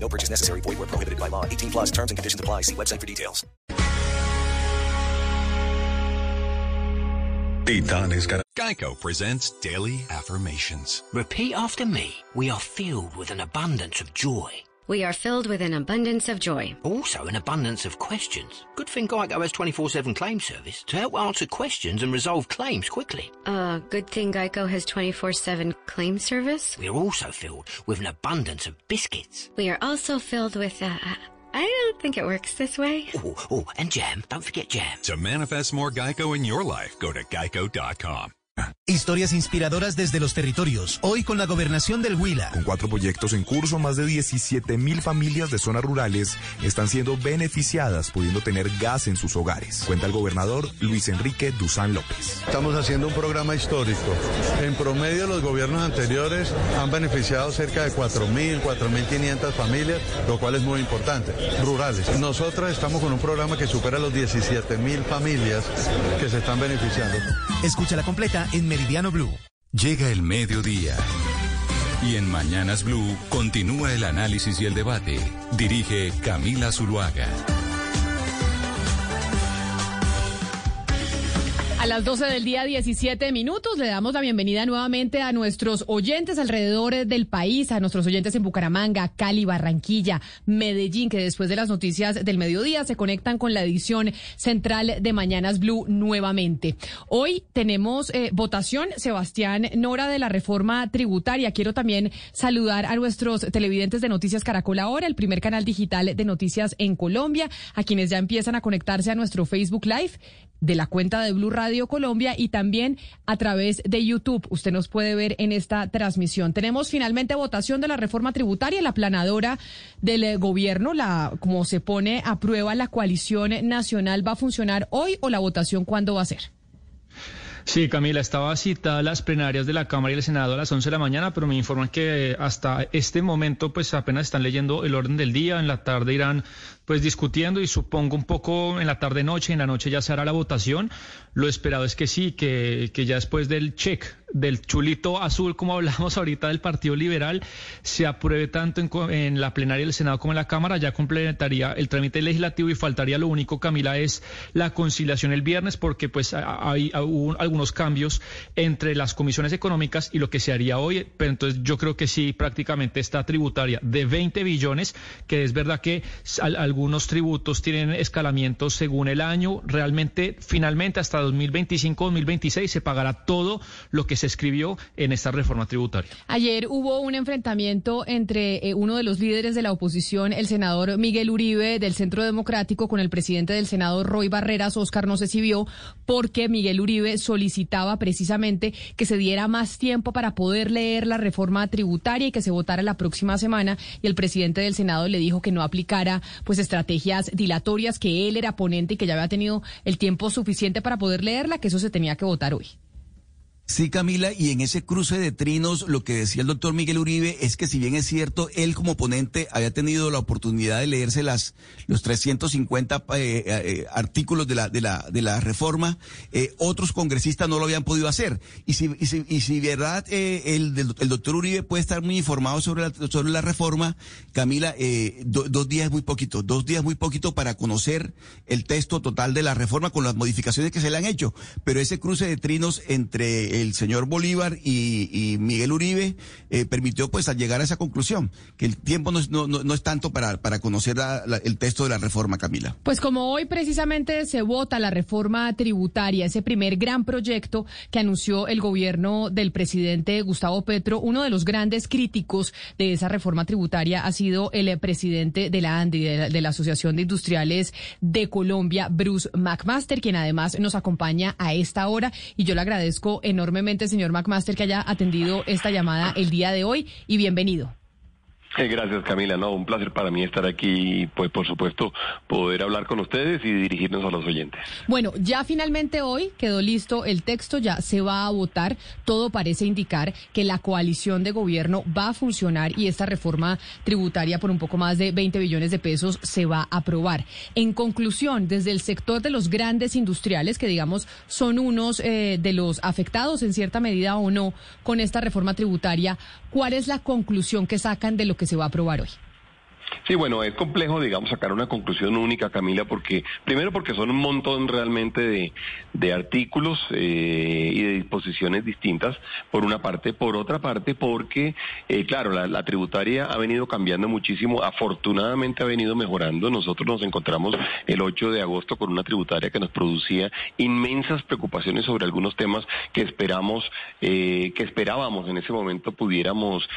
No purchase necessary. Void where prohibited by law. 18 plus terms and conditions apply. See website for details. Titanes Gar- Geico presents Daily Affirmations. Repeat after me. We are filled with an abundance of joy. We are filled with an abundance of joy. Also, an abundance of questions. Good thing Geico has 24 7 claim service to help answer questions and resolve claims quickly. Uh, good thing Geico has 24 7 claim service. We are also filled with an abundance of biscuits. We are also filled with, uh, I don't think it works this way. Oh, oh, and jam. Don't forget jam. To manifest more Geico in your life, go to geico.com. Historias inspiradoras desde los territorios. Hoy con la gobernación del Huila. Con cuatro proyectos en curso, más de 17 mil familias de zonas rurales están siendo beneficiadas pudiendo tener gas en sus hogares. Cuenta el gobernador Luis Enrique Duzán López. Estamos haciendo un programa histórico. En promedio los gobiernos anteriores han beneficiado cerca de 4.000, 4.500 familias, lo cual es muy importante, rurales. Nosotros estamos con un programa que supera los 17.000 familias que se están beneficiando. Escucha la completa en Meridiano Blue. Llega el mediodía. Y en Mañanas Blue continúa el análisis y el debate. Dirige Camila Zuluaga. Las 12 del día, 17 minutos, le damos la bienvenida nuevamente a nuestros oyentes alrededor del país, a nuestros oyentes en Bucaramanga, Cali, Barranquilla, Medellín, que después de las noticias del mediodía se conectan con la edición central de Mañanas Blue nuevamente. Hoy tenemos eh, votación, Sebastián Nora, de la reforma tributaria. Quiero también saludar a nuestros televidentes de Noticias Caracol Ahora, el primer canal digital de noticias en Colombia, a quienes ya empiezan a conectarse a nuestro Facebook Live de la cuenta de Blue Radio Colombia y también a través de YouTube. Usted nos puede ver en esta transmisión. Tenemos finalmente votación de la reforma tributaria, la planadora del eh, gobierno, la como se pone a prueba la coalición nacional va a funcionar hoy o la votación cuándo va a ser. Sí, Camila, estaba citada las plenarias de la Cámara y el Senado a las 11 de la mañana, pero me informan que hasta este momento pues apenas están leyendo el orden del día, en la tarde irán pues discutiendo y supongo un poco en la tarde noche, en la noche ya se hará la votación. Lo esperado es que sí, que, que ya después del check, del chulito azul, como hablamos ahorita del Partido Liberal, se apruebe tanto en, en, la plenaria del Senado como en la Cámara, ya completaría el trámite legislativo y faltaría lo único, Camila, es la conciliación el viernes, porque pues hay, algunos cambios entre las comisiones económicas y lo que se haría hoy, pero entonces yo creo que sí, prácticamente está tributaria de 20 billones, que es verdad que al, algunos tributos tienen escalamientos según el año. Realmente, finalmente, hasta 2025-2026 se pagará todo lo que se escribió en esta reforma tributaria. Ayer hubo un enfrentamiento entre eh, uno de los líderes de la oposición, el senador Miguel Uribe del Centro Democrático, con el presidente del Senado, Roy Barreras. Oscar no sé si porque Miguel Uribe solicitaba precisamente que se diera más tiempo para poder leer la reforma tributaria y que se votara la próxima semana. Y el presidente del Senado le dijo que no aplicara pues estrategias dilatorias, que él era ponente y que ya había tenido el tiempo suficiente para poder leerla, que eso se tenía que votar hoy. Sí, Camila, y en ese cruce de trinos, lo que decía el doctor Miguel Uribe es que si bien es cierto, él como ponente había tenido la oportunidad de leerse las, los 350 eh, eh, artículos de la, de la, de la reforma, eh, otros congresistas no lo habían podido hacer. Y si, y si, y si verdad eh, el, el doctor Uribe puede estar muy informado sobre la, sobre la reforma, Camila, eh, do, dos días muy poquito, dos días muy poquito para conocer el texto total de la reforma con las modificaciones que se le han hecho. Pero ese cruce de trinos entre el señor Bolívar y, Miguel Uribe eh, permitió pues llegar a esa conclusión, que el tiempo no es, no, no, no es tanto para, para conocer el texto de la reforma, Camila. Pues como hoy precisamente se vota la reforma tributaria, ese primer gran proyecto que anunció el gobierno del presidente Gustavo Petro, uno de los grandes críticos de esa reforma tributaria ha sido el presidente de la ANDI, de la, de la Asociación de Industriales de Colombia, Bruce McMaster, quien además nos acompaña a esta hora y yo le agradezco enormemente, señor McMaster, que haya atendido esta llamada el día de hoy y bienvenido. Gracias Camila, no, un placer para mí estar aquí y pues por supuesto poder hablar con ustedes y dirigirnos a los oyentes. Bueno, ya finalmente hoy quedó listo el texto, ya se va a votar, todo parece indicar que la coalición de gobierno va a funcionar y esta reforma tributaria por un poco más de 20 billones de pesos se va a aprobar. En conclusión, desde el sector de los grandes industriales, que digamos son unos eh, de los afectados en cierta medida o no con esta reforma tributaria, ¿cuál es la conclusión que sacan de lo que se va a aprobar hoy? Sí, bueno, es complejo, digamos, sacar una conclusión única, Camila, porque primero porque son un montón realmente de, de artículos eh, y de disposiciones distintas, por una parte, por otra parte, porque, eh, claro, la, tributaria ha venido cambiando muchísimo, afortunadamente ha venido mejorando. Nosotros nos encontramos el 8 de agosto con una tributaria que nos producía inmensas preocupaciones sobre algunos temas que esperamos, eh, que esperábamos en ese momento pudiéramos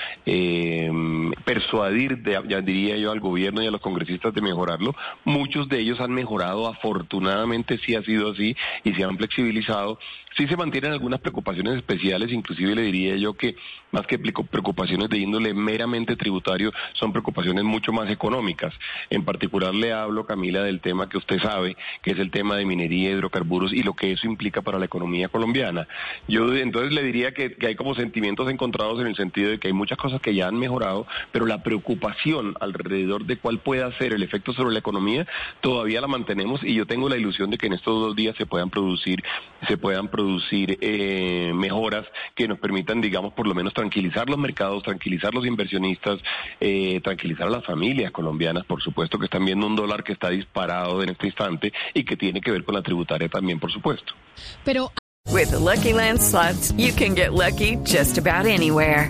persuadir, de, ya diría al gobierno y a los congresistas de mejorarlo. Muchos de ellos han mejorado, afortunadamente sí ha sido así y se han flexibilizado. Sí se mantienen algunas preocupaciones especiales, inclusive le diría yo que más que preocupaciones de índole meramente tributario, son preocupaciones mucho más económicas. En particular le hablo, Camila, del tema que usted sabe, que es el tema de minería, hidrocarburos y lo que eso implica para la economía colombiana. Yo entonces le diría que, que hay como sentimientos encontrados en el sentido de que hay muchas cosas que ya han mejorado, pero la preocupación alrededor de cuál pueda ser el efecto sobre la economía todavía la mantenemos y yo tengo la ilusión de que en estos dos días se puedan producir, se puedan producir eh, mejoras que nos permitan, digamos, por lo menos tranquilizar los mercados, tranquilizar los inversionistas, eh, tranquilizar a las familias colombianas, por supuesto, que están viendo un dólar que está disparado en este instante y que tiene que ver con la tributaria también, por supuesto. Pero With the Lucky Land slots, you can get lucky just about anywhere.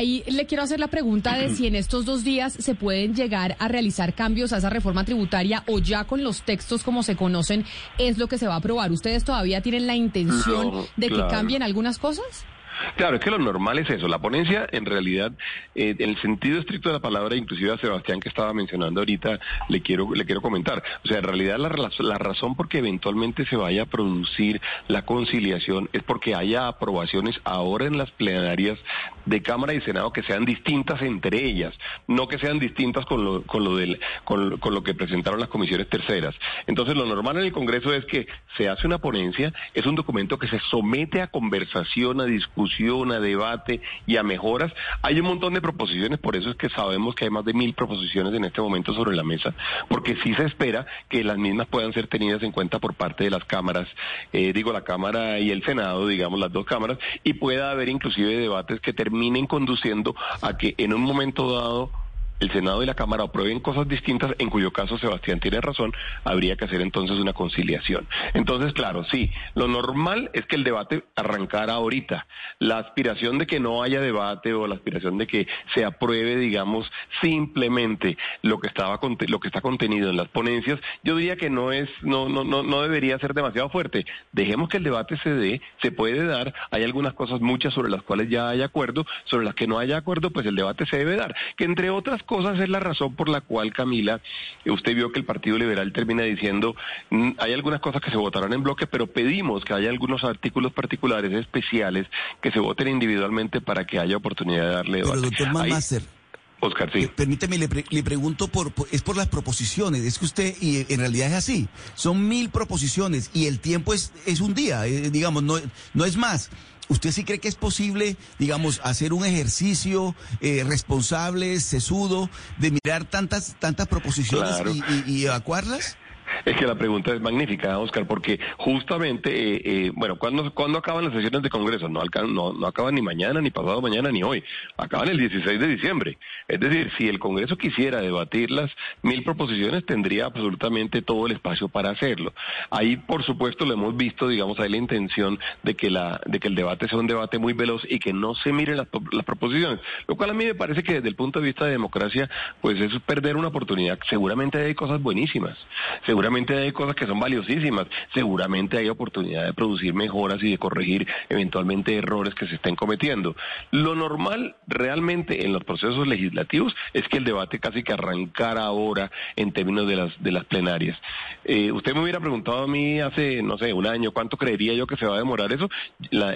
Ahí le quiero hacer la pregunta de si en estos dos días se pueden llegar a realizar cambios a esa reforma tributaria o ya con los textos como se conocen es lo que se va a aprobar. ¿Ustedes todavía tienen la intención No, de que claro. cambien algunas cosas? Claro, es que lo normal es eso. La ponencia, en realidad, eh, en el sentido estricto de la palabra, inclusive a Sebastián que estaba mencionando ahorita, le quiero le quiero comentar. O sea, en realidad la, razón por que eventualmente se vaya a producir la conciliación es porque haya aprobaciones ahora en las plenarias de Cámara y Senado que sean distintas entre ellas, no que sean distintas con lo con lo del con lo que presentaron las comisiones terceras. Entonces, lo normal en el Congreso es que se hace una ponencia, es un documento que se somete a conversación, a discusión, a debate y a mejoras. Hay un montón de proposiciones, por eso es que sabemos que hay más de mil proposiciones en este momento sobre la mesa, porque sí se espera que las mismas puedan ser tenidas en cuenta por parte de las cámaras, eh, digo la Cámara y el Senado, digamos las dos cámaras, y pueda haber inclusive debates que terminen conduciendo a que en un momento dado el Senado y la Cámara aprueben cosas distintas, en cuyo caso Sebastián tiene razón, habría que hacer entonces una conciliación. Entonces, claro, sí, lo normal es que el debate arrancara ahorita. La aspiración de que no haya debate o la aspiración de que se apruebe, digamos, simplemente lo que estaba lo que está contenido en las ponencias, yo diría que no es no no no no debería ser demasiado fuerte. Dejemos que el debate se dé, se puede dar, hay algunas cosas muchas sobre las cuales ya hay acuerdo, sobre las que no haya acuerdo, pues el debate se debe dar, que entre otras cosas es la razón por la cual Camila, eh, usted vio que el Partido Liberal termina diciendo, "Mm, hay algunas cosas que se votarán en bloque, pero pedimos que haya algunos artículos particulares especiales que se voten individualmente para que haya oportunidad de darle Pero debate. doctor Ahí- Master, Oscar, sí. permíteme, le, pre- le pregunto por, por- es por las proposiciones, es que usted, y en realidad es así, son mil proposiciones y el tiempo es, es un día, eh, digamos, no, no es más. ¿Usted sí cree que es posible, digamos, hacer un ejercicio eh, responsable, sesudo, de mirar tantas tantas proposiciones Claro. y, y- y evacuarlas? Es que la pregunta es magnífica, Oscar, porque justamente, eh, eh, bueno, ¿cuándo, ¿cuándo acaban las sesiones de Congreso? No, no, acaban ni mañana, ni pasado mañana, ni hoy. Acaban el 16 de diciembre. Es decir, si el Congreso quisiera debatir las mil proposiciones, tendría absolutamente todo el espacio para hacerlo. Ahí, por supuesto, lo hemos visto, digamos, hay la intención de que, la, de que el debate sea un debate muy veloz y que no se miren las, proposiciones, lo cual a mí me parece que desde el punto de vista de democracia, pues es perder una oportunidad. Seguramente hay cosas buenísimas, hay cosas que son valiosísimas, seguramente hay oportunidad de producir mejoras y de corregir eventualmente errores que se estén cometiendo. Lo normal realmente en los procesos legislativos es que el debate casi que arrancara ahora en términos de las, de las plenarias. Eh, usted me hubiera preguntado a mí hace, no sé, un año, ¿cuánto creería yo que se va a demorar eso? La,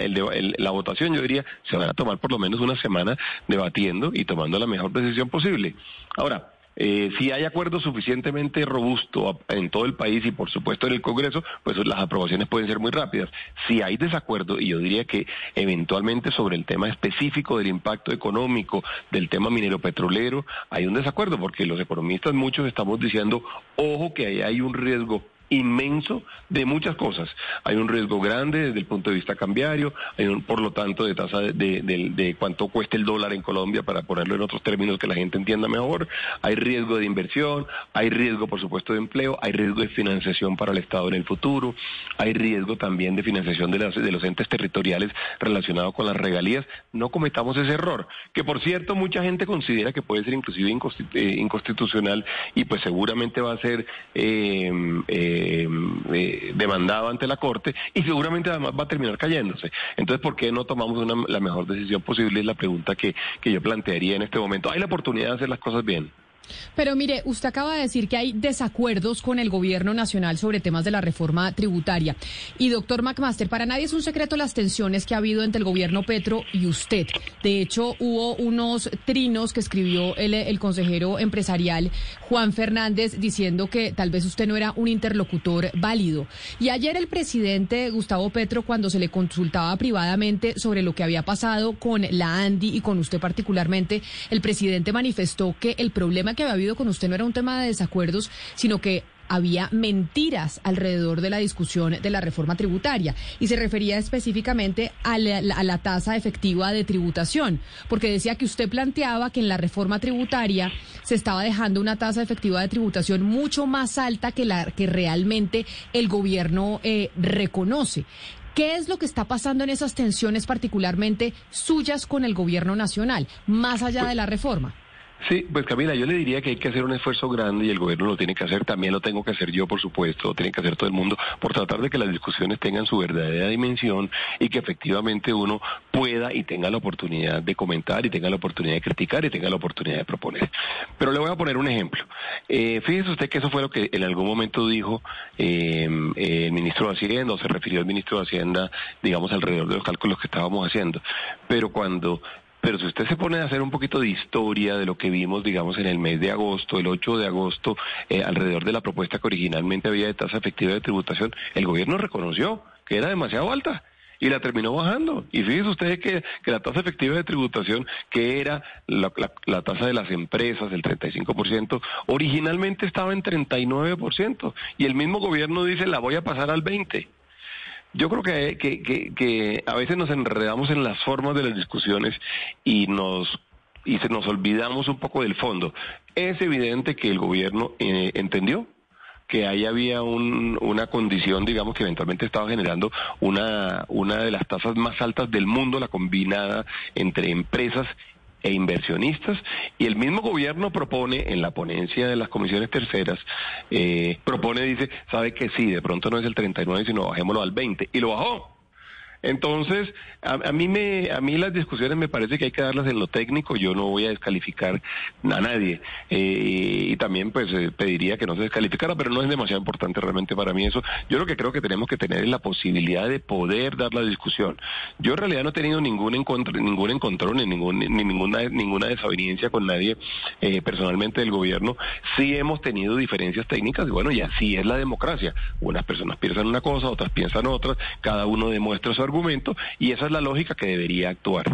la votación, yo diría, se van a tomar por lo menos una semana debatiendo y tomando la mejor decisión posible. Ahora, eh, si hay acuerdo suficientemente robusto en todo el país y por supuesto en el Congreso, pues las aprobaciones pueden ser muy rápidas. Si hay desacuerdo, y yo diría que eventualmente sobre el tema específico del impacto económico del tema minero petrolero, hay un desacuerdo porque los economistas muchos estamos diciendo, ojo que ahí hay un riesgo inmenso de muchas cosas. Hay un riesgo grande desde el punto de vista cambiario, hay un, por lo tanto, de tasa de, de, cuánto cuesta el dólar en Colombia, para ponerlo en otros términos que la gente entienda mejor. Hay riesgo de inversión, hay riesgo, por supuesto, de empleo, hay riesgo de financiación para el Estado en el futuro, hay riesgo también de financiación de, las, de los entes territoriales relacionados con las regalías. No cometamos ese error, que por cierto mucha gente considera que puede ser inclusive eh, inconstitucional y pues seguramente va a ser... Eh, eh, eh, eh, demandado ante la Corte y seguramente además va a terminar cayéndose. Entonces, ¿por qué no tomamos la mejor decisión posible? Es la pregunta que, que yo plantearía en este momento. Hay la oportunidad de hacer las cosas bien. Pero mire, usted acaba de decir que hay desacuerdos con el gobierno nacional sobre temas de la reforma tributaria. Y doctor McMaster, para nadie es un secreto las tensiones que ha habido entre el gobierno Petro y usted. De hecho, hubo unos trinos que escribió el, consejero empresarial Juan Fernández diciendo que tal vez usted no era un interlocutor válido. Y ayer el presidente Gustavo Petro, cuando se le consultaba privadamente sobre lo que había pasado con la ANDI y con usted particularmente, el presidente manifestó que el problema que había habido con usted no era un tema de desacuerdos, sino que había mentiras alrededor de la discusión de la reforma tributaria y se refería específicamente a la, tasa efectiva de tributación, porque decía que usted planteaba que en la reforma tributaria se estaba dejando una tasa efectiva de tributación mucho más alta que la que realmente el gobierno eh, reconoce. ¿Qué es lo que está pasando en esas tensiones particularmente suyas con el gobierno nacional, más allá pues de la reforma? Sí, pues Camila, yo le diría que hay que hacer un esfuerzo grande y el gobierno lo tiene que hacer, también lo tengo que hacer yo, por supuesto, lo tiene que hacer todo el mundo, por tratar de que las discusiones tengan su verdadera dimensión y que efectivamente uno pueda y tenga la oportunidad de comentar y tenga la oportunidad de criticar y tenga la oportunidad de proponer. Pero le voy a poner un ejemplo. Eh, fíjese usted que eso fue lo que en algún momento dijo eh, el ministro de Hacienda, o se refirió al ministro de Hacienda, digamos, alrededor de los cálculos que estábamos haciendo. Pero cuando pero si usted se pone a hacer un poquito de historia de lo que vimos, digamos, en el mes de agosto, el 8 de agosto, eh, alrededor de la propuesta que originalmente había de tasa efectiva de tributación, el gobierno reconoció que era demasiado alta y la terminó bajando. Y fíjense ustedes que, la tasa efectiva de tributación, que era la, la, tasa de las empresas, el 35%, originalmente estaba en 39%. Y el mismo gobierno dice, la voy a pasar al 20%. Yo creo que, que, que, a veces nos enredamos en las formas de las discusiones y nos y se nos olvidamos un poco del fondo. Es evidente que el gobierno eh, entendió que ahí había un, una condición, digamos, que eventualmente estaba generando una, una de las tasas más altas del mundo, la combinada entre empresas e inversionistas y el mismo gobierno propone en la ponencia de las comisiones terceras, eh, propone, dice, sabe que sí, de pronto no es el 39, sino bajémoslo al 20 y lo bajó. Entonces, a, mí me, a mí las discusiones me parece que hay que darlas en lo técnico. Yo no voy a descalificar a nadie eh, y también, pues, eh, pediría que no se descalificara, pero no es demasiado importante realmente para mí eso. Yo lo que creo que tenemos que tener es la posibilidad de poder dar la discusión. Yo en realidad no he tenido ningún encuentro, ningún encontrón, ni, ningún, ni ninguna, ninguna desaveniencia con nadie eh, personalmente del gobierno. Sí hemos tenido diferencias técnicas y bueno, y así es la democracia. Unas personas piensan una cosa, otras piensan otra, cada uno demuestra su argumento argumento y esa es la lógica que debería actuar.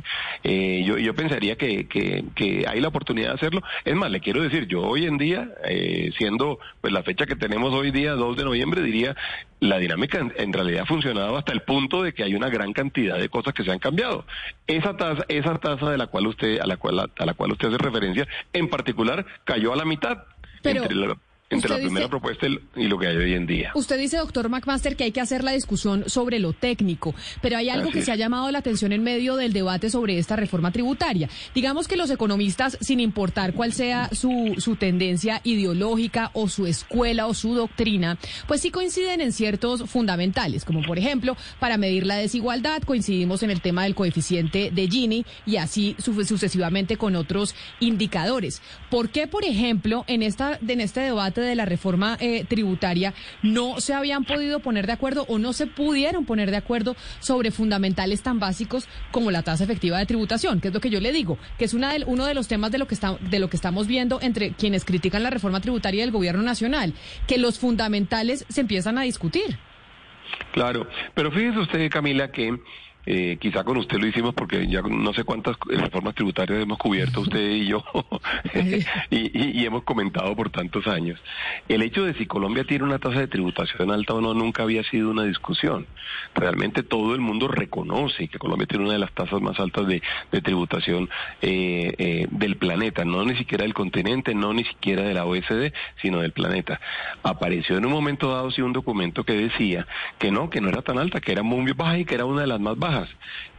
Eh, yo, yo pensaría que, que, que, hay la oportunidad de hacerlo. Es más, le quiero decir, yo hoy en día, eh, siendo pues la fecha que tenemos hoy día, 2 de noviembre, diría, la dinámica en, realidad ha funcionado hasta el punto de que hay una gran cantidad de cosas que se han cambiado. Esa tasa, esa tasa de la cual usted, a la cual, a la cual usted hace referencia, en particular, cayó a la mitad. entre la, entre la primera propuesta y lo que hay hoy en día. Usted dice, doctor McMaster, que hay que hacer la discusión sobre lo técnico, pero hay algo que se ha llamado la atención en medio del debate sobre esta reforma tributaria. Digamos que los economistas, sin importar cuál sea su, su tendencia ideológica o su escuela o su doctrina, pues sí coinciden en ciertos fundamentales, como por ejemplo, para medir la desigualdad, coincidimos en el tema del coeficiente de Gini y así sucesivamente con otros indicadores. ¿Por qué, por ejemplo, en, esta, en este debate de la reforma eh, tributaria no se habían podido poner de acuerdo o no se pudieron poner de acuerdo sobre fundamentales tan básicos como la tasa efectiva de tributación, que es lo que yo le digo, que es una uno de los temas de lo que está, de lo que estamos viendo entre quienes critican la reforma tributaria del gobierno nacional, que los fundamentales se empiezan a discutir. Claro, pero fíjese usted, Camila, que eh, quizá con usted lo hicimos porque ya no sé cuántas reformas tributarias hemos cubierto usted y yo y, hemos comentado por tantos años. El hecho de si Colombia tiene una tasa de tributación alta o no nunca había sido una discusión. Realmente todo el mundo reconoce que Colombia tiene una de las tasas más altas de, tributación eh, eh, del planeta, no ni siquiera del continente, no ni siquiera de la OSD, sino del planeta. Apareció en un momento dado sí un documento que decía que no, que no era tan alta, que era muy baja y que era una de las más bajas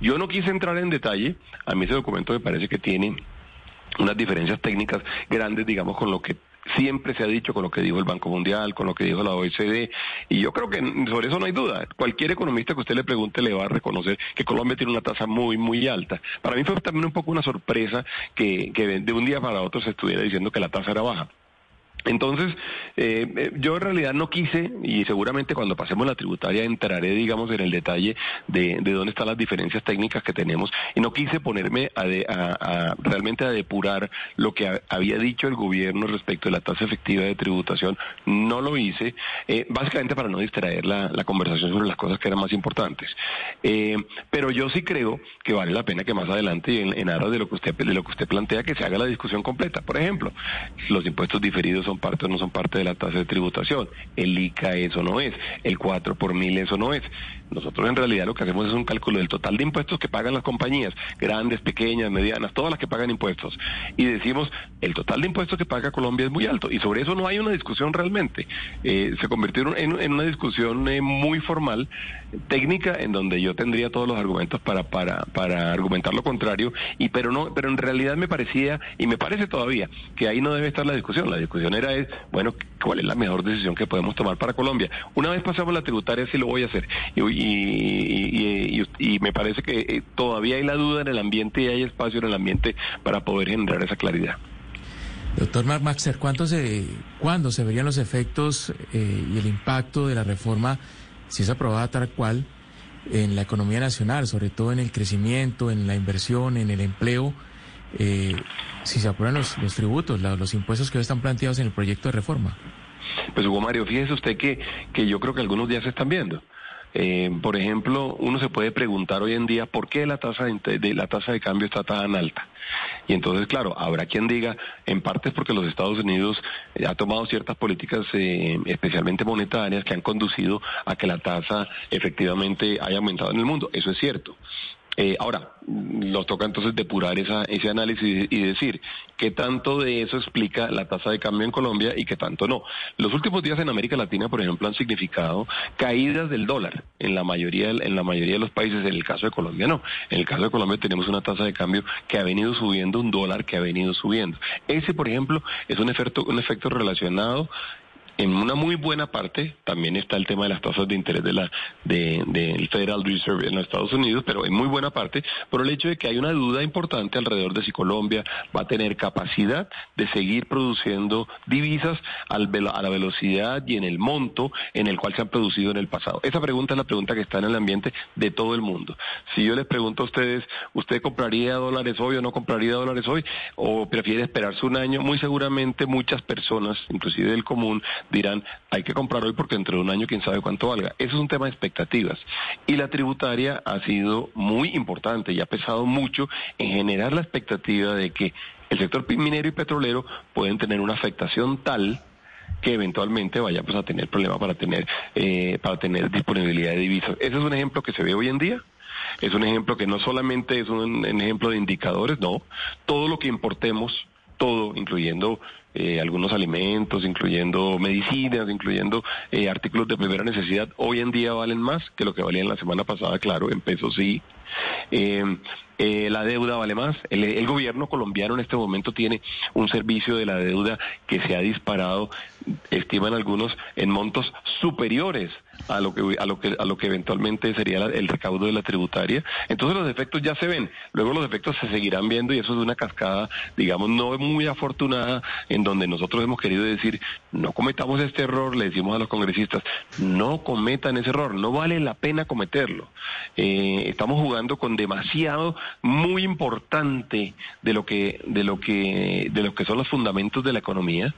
yo no quise entrar en detalle, a mí ese documento me parece que tiene unas diferencias técnicas grandes, digamos, con lo que siempre se ha dicho con lo que dijo el Banco Mundial, con lo que dijo la OECD, y yo creo que sobre eso no hay duda. Cualquier economista que usted le pregunte le va a reconocer que Colombia tiene una tasa muy, muy alta. Para mí fue también un poco una sorpresa que, que de un día para otro se estuviera diciendo que la tasa era baja. Entonces, eh, eh, yo en realidad no quise, y seguramente cuando pasemos la tributaria entraré, digamos, en el detalle de, de dónde están las diferencias técnicas que tenemos, y no quise ponerme a, a, realmente a depurar lo que había dicho el gobierno respecto de la tasa efectiva de tributación. No lo hice, eh, básicamente para no distraer la, la, conversación sobre las cosas que eran más importantes. Eh, pero yo sí creo que vale la pena que más adelante, en, en aras de lo que usted de lo que usted plantea, que se haga la discusión completa. Por ejemplo, los impuestos diferidos son parte o no son parte de la tasa de tributación. El ICA eso no es, el 4 por mil eso no es. Nosotros en realidad lo que hacemos es un cálculo del total de impuestos que pagan las compañías, grandes, pequeñas, medianas, todas las que pagan impuestos. Y decimos, el total de impuestos que paga Colombia es muy alto. Y sobre eso no hay una discusión realmente. Eh, se convirtió en, una discusión eh, muy formal, técnica, en donde yo tendría todos los argumentos para, para, para argumentar lo contrario. Y pero no, pero en realidad me parecía, y me parece todavía, que ahí no debe estar la discusión. La discusión es, bueno, ¿cuál es la mejor decisión que podemos tomar para Colombia? Una vez pasamos la tributaria, sí lo voy a hacer. Y, y, me parece que eh, todavía hay la duda en el ambiente y hay espacio en el ambiente para poder generar esa claridad. Doctor Mark Maxer, ¿cuánto se, ¿cuándo se verían los efectos eh, y el impacto de la reforma, si es aprobada tal cual, en la economía nacional, sobre todo en el crecimiento, en la inversión, en el empleo, eh, si se aprueban los, tributos, los impuestos que hoy están planteados en el proyecto de reforma? Pues Hugo Mario, fíjese usted que, que yo creo que algunos días se están viendo. Eh, por ejemplo, uno se puede preguntar hoy en día por qué la tasa de, la tasa de cambio está tan alta. Y entonces, claro, habrá quien diga, en parte es porque los Estados Unidos eh, ha tomado ciertas políticas, eh, especialmente monetarias, que han conducido a que la tasa efectivamente haya aumentado en el mundo. Eso es cierto. Eh, ahora, nos toca entonces depurar esa, ese análisis y decir qué tanto de eso explica la tasa de cambio en Colombia y qué tanto no. Los últimos días en América Latina, por ejemplo, han significado caídas del dólar en la mayoría, en la mayoría de los países. En el caso de Colombia no. En el caso de Colombia tenemos una tasa de cambio que ha venido subiendo, un dólar que ha venido subiendo. Ese, por ejemplo, es un efecto, un efecto relacionado en una muy buena parte también está el tema de las tasas de interés de la del Federal Reserve en los Estados Unidos, pero en muy buena parte por el hecho de que hay una duda importante alrededor de si Colombia va a tener capacidad de seguir produciendo divisas a la velocidad y en el monto en el cual se han producido en el pasado. Esa pregunta es la pregunta que está en el ambiente de todo el mundo. Si yo les pregunto a ustedes, ¿usted compraría dólares hoy o no compraría dólares hoy? ¿O prefiere esperarse un año? Muy seguramente muchas personas, inclusive del común, dirán, hay que comprar hoy porque dentro de un año quién sabe cuánto valga. Eso es un tema de expectativas. Y la tributaria ha sido muy importante y ha pesado mucho en generar la expectativa de que el sector minero y petrolero pueden tener una afectación tal que eventualmente vayamos a tener problemas para tener eh, para tener disponibilidad de divisas. Ese es un ejemplo que se ve hoy en día. Es un ejemplo que no solamente es un, ejemplo de indicadores, no. Todo lo que importemos, todo, incluyendo eh, algunos alimentos, incluyendo medicinas, incluyendo eh, artículos de primera necesidad, hoy en día valen más que lo que valían la semana pasada, claro, en pesos sí. Eh, eh, la deuda vale más. El, gobierno colombiano en este momento tiene un servicio de la deuda que se ha disparado, estiman algunos, en montos superiores a lo que a lo que a lo que eventualmente sería el recaudo de la tributaria. Entonces los efectos ya se ven. Luego los efectos se seguirán viendo y eso es una cascada, digamos, no muy afortunada en donde nosotros hemos querido decir no cometamos este error. Le decimos a los congresistas no cometan ese error. No vale la pena cometerlo. Eh, estamos jugando con demasiado muy importante de lo que de lo que de lo que son los fundamentos de la economía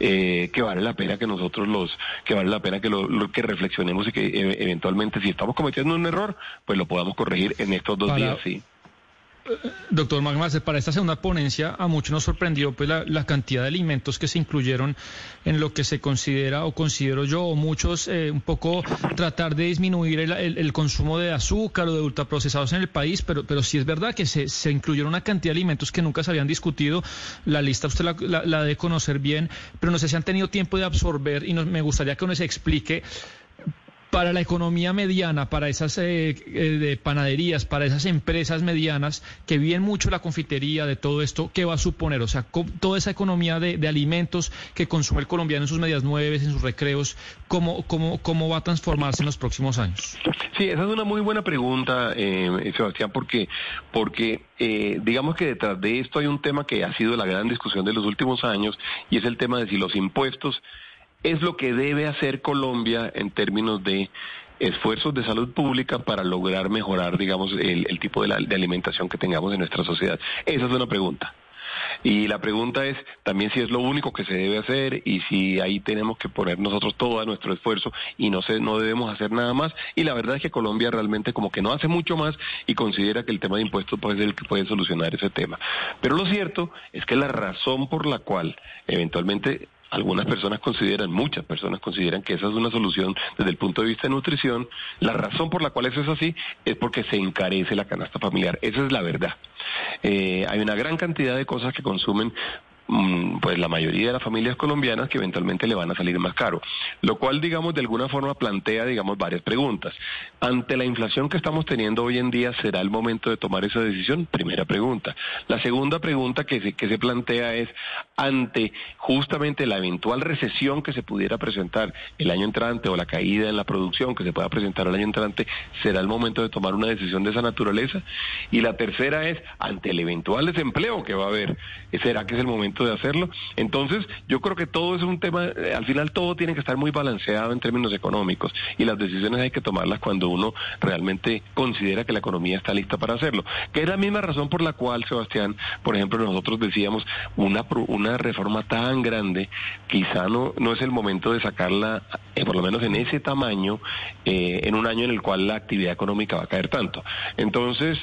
eh, que vale la pena que nosotros los que vale la pena que lo, que reflexionemos y que eh, eventualmente si estamos cometiendo un error pues lo podamos corregir en estos dos días sí Doctor Magmas, para esta segunda ponencia a muchos nos sorprendió pues la, cantidad de alimentos que se incluyeron en lo que se considera o considero yo o muchos eh, un poco tratar de disminuir el, consumo de azúcar o de ultraprocesados en el país, pero, pero sí es verdad que se, se incluyeron una cantidad de alimentos que nunca se habían discutido. La lista usted la, la, debe conocer bien, pero no sé si han tenido tiempo de absorber y me gustaría que uno se explique para la economía mediana, para esas eh, eh, de panaderías, para esas empresas medianas que viven mucho la confitería, de todo esto, ¿qué va a suponer? O sea, toda esa economía de, alimentos que consume el colombiano en sus medias nueve, en sus recreos, ¿cómo, cómo, ¿cómo va a transformarse en los próximos años? Sí, esa es una muy buena pregunta, eh, Sebastián, porque, porque digamos que detrás de esto hay un tema que ha sido la gran discusión de los últimos años y es el tema de si los impuestos es lo que debe hacer Colombia en términos de esfuerzos de salud pública para lograr mejorar, digamos, el, tipo de, alimentación que tengamos en nuestra sociedad. Esa es una pregunta. Y la pregunta es también si es lo único que se debe hacer y si ahí tenemos que poner nosotros todo nuestro esfuerzo y no se, no debemos hacer nada más. Y la verdad es que Colombia realmente como que no hace mucho más y considera que el tema de impuestos puede ser el que puede solucionar ese tema. Pero lo cierto es que la razón por la cual eventualmente algunas personas consideran, muchas personas consideran que esa es una solución desde el punto de vista de nutrición. La razón por la cual eso es así es porque se encarece la canasta familiar. Esa es la verdad. Eh, hay una gran cantidad de cosas que consumen pues la mayoría de las familias colombianas que eventualmente le van a salir más caro. Lo cual, digamos, de alguna forma plantea, digamos, varias preguntas. Ante la inflación que estamos teniendo hoy en día, ¿será el momento de tomar esa decisión? Primera pregunta. La segunda pregunta que se, que se plantea es, ante justamente la eventual recesión que se pudiera presentar el año entrante o la caída en la producción que se pueda presentar el año entrante, ¿será el momento de tomar una decisión de esa naturaleza? Y la tercera es, ante el eventual desempleo que va a haber, ¿será que es el momento de hacerlo. Entonces, yo creo que todo es un tema, eh, al final todo tiene que estar muy balanceado en términos económicos y las decisiones hay que tomarlas cuando uno realmente considera que la economía está lista para hacerlo. Que es la misma razón por la cual, Sebastián, por ejemplo, nosotros decíamos una, una reforma tan grande, quizá no, no es el momento de sacarla, eh, por lo menos en ese tamaño, eh, en un año en el cual la actividad económica va a caer tanto. Entonces,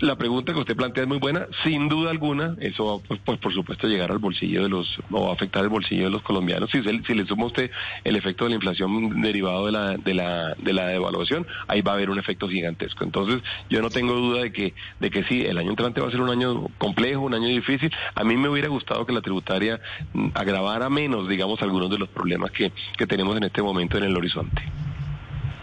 la pregunta que usted plantea es muy buena, sin duda alguna, eso va, pues, pues, por supuesto, llegar al bolsillo de los, o va afectar el bolsillo de los colombianos. Si, si le suma usted el efecto de la inflación derivado de la, de la, de la devaluación, ahí va a haber un efecto gigantesco. Entonces, yo no tengo duda de que, de que sí, el año entrante va a ser un año complejo, un año difícil. A mí me hubiera gustado que la tributaria mm, agravara menos, digamos, algunos de los problemas que, que tenemos en este momento en el horizonte.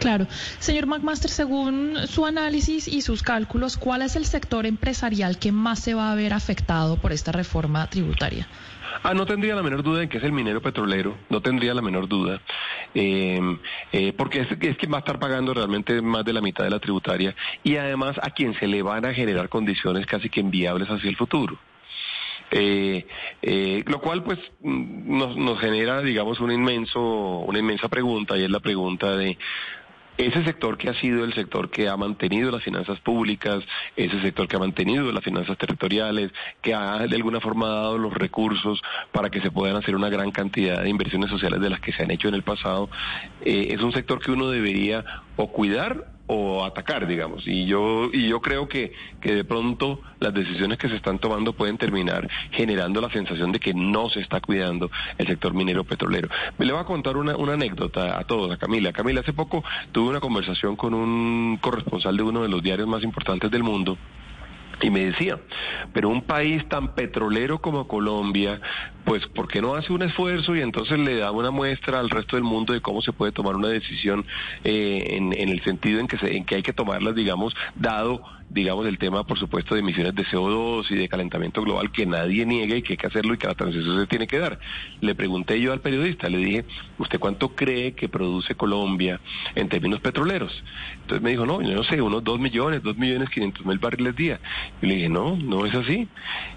Claro. Señor McMaster, según su análisis y sus cálculos, ¿cuál es el sector empresarial que más se va a ver afectado por esta reforma tributaria? Ah, no tendría la menor duda en que es el minero petrolero, no tendría la menor duda, em, eh, porque es, quien va a estar pagando realmente más de la mitad de la tributaria y además a quien se le van a generar condiciones casi que enviables hacia el futuro. Eh, eh, lo cual pues nos, nos genera digamos inmenso una inmensa pregunta y es la pregunta de ese sector que ha sido el sector que ha mantenido las finanzas públicas, ese sector que ha mantenido las finanzas territoriales, que ha de alguna forma dado los recursos para que se puedan hacer una gran cantidad de inversiones sociales de las que se han hecho en el pasado, eh, es un sector que uno debería o cuidar o atacar, digamos. Y yo, y yo creo que, que de pronto las decisiones que se están tomando pueden terminar generando la sensación de que no se está cuidando el sector minero petrolero. Me le voy a contar una, una anécdota a todos, a Camila. Camila, hace poco tuve una conversación con un corresponsal de uno de los diarios más importantes del mundo y me decía, pero un país tan petrolero como Colombia, pues ¿por qué no hace un esfuerzo y entonces le da una muestra al resto del mundo de cómo se puede tomar una decisión eh, en, en, el sentido en que, se, en que hay que tomarlas, digamos, dado digamos, el tema, por supuesto, de emisiones de CO2 y de calentamiento global que nadie niega y que hay que hacerlo y que la transición se tiene que dar. Le pregunté yo al periodista, le dije, ¿usted cuánto cree que produce Colombia en términos petroleros? Entonces me dijo, no, yo no sé, unos 2 millones, 2 millones 500 mil barriles día. Y le dije, no, no es así.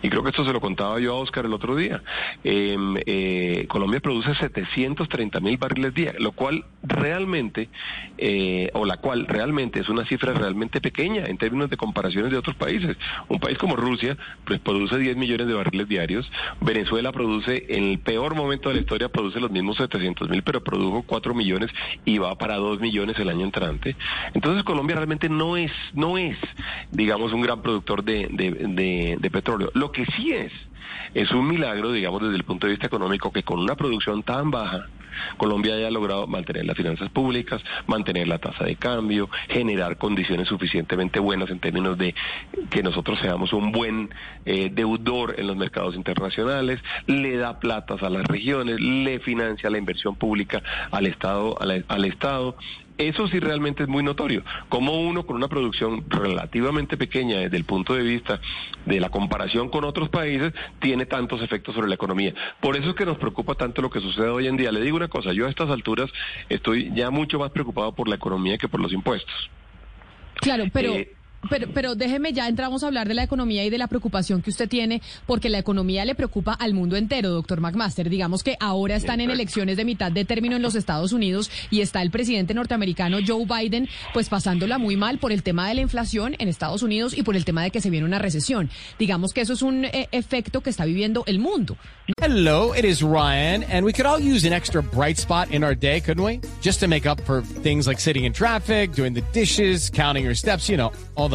Y creo que esto se lo contaba yo a Oscar el otro día. Eh, eh, Colombia produce 730 mil barriles día, lo cual realmente, eh, o la cual realmente es una cifra realmente pequeña en términos de comparaciones de otros países. Un país como Rusia pues, produce 10 millones de barriles diarios, Venezuela produce, en el peor momento de la historia, produce los mismos 700 mil, pero produjo 4 millones y va para 2 millones el año entrante. Entonces Colombia realmente no es, no es, digamos, un gran productor de, de, de petróleo. Lo que sí es, es un milagro, digamos, desde el punto de vista económico, que con una producción tan baja, Colombia haya logrado mantener las finanzas públicas, mantener la tasa de cambio, generar condiciones suficientemente buenas en términos de que nosotros seamos un buen eh, deudor en los mercados internacionales, le da platas a las regiones, le financia la inversión pública al Estado, al Estado, eso sí realmente es muy notorio. Como uno con una producción relativamente pequeña desde el punto de vista de la comparación con otros países tiene tantos efectos sobre la economía. Por eso es que nos preocupa tanto lo que sucede hoy en día. Le digo una cosa, yo a estas alturas estoy ya mucho más preocupado por la economía que por los impuestos. Claro, pero... Eh, pero, pero déjeme ya entramos a hablar de la economía y de la preocupación que usted tiene, porque la economía le preocupa al mundo entero, doctor McMaster. Digamos que ahora están en elecciones de mitad de término en los Estados Unidos y está el presidente norteamericano Joe Biden, pues pasándola muy mal por el tema de la inflación en Estados Unidos y por el tema de que se viene una recesión. Digamos que eso es un eh, efecto que está viviendo el mundo. Hello, it is Ryan, and we could all use an extra bright spot in our day, couldn't we? Just to make up for things like sitting in traffic, doing the dishes, counting your steps, you know, all the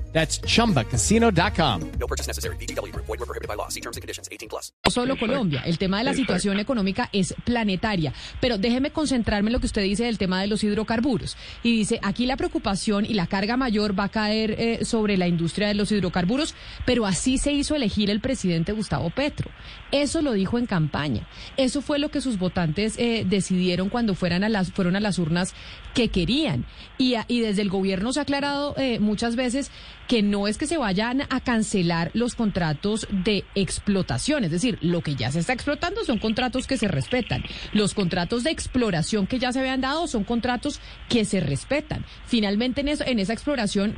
That's chumbacasino.com. No purchase necessary. BGW. Void were prohibited by law. See terms and conditions 18 plus. No solo Colombia. El tema de la situación económica es planetaria. Pero déjeme concentrarme en lo que usted dice del tema de los hidrocarburos. Y dice, aquí la preocupación y la carga mayor va a caer eh, sobre la industria de los hidrocarburos, pero así se hizo elegir el presidente Gustavo Petro. Eso lo dijo en campaña. Eso fue lo que sus votantes eh, decidieron cuando fueran a las, fueron a las urnas que querían. Y, y desde el gobierno se ha aclarado eh, muchas veces que no es que se vayan a cancelar los contratos de explotación, es decir, lo que ya se está explotando son contratos que se respetan. Los contratos de exploración que ya se habían dado son contratos que se respetan. Finalmente en eso, en esa exploración,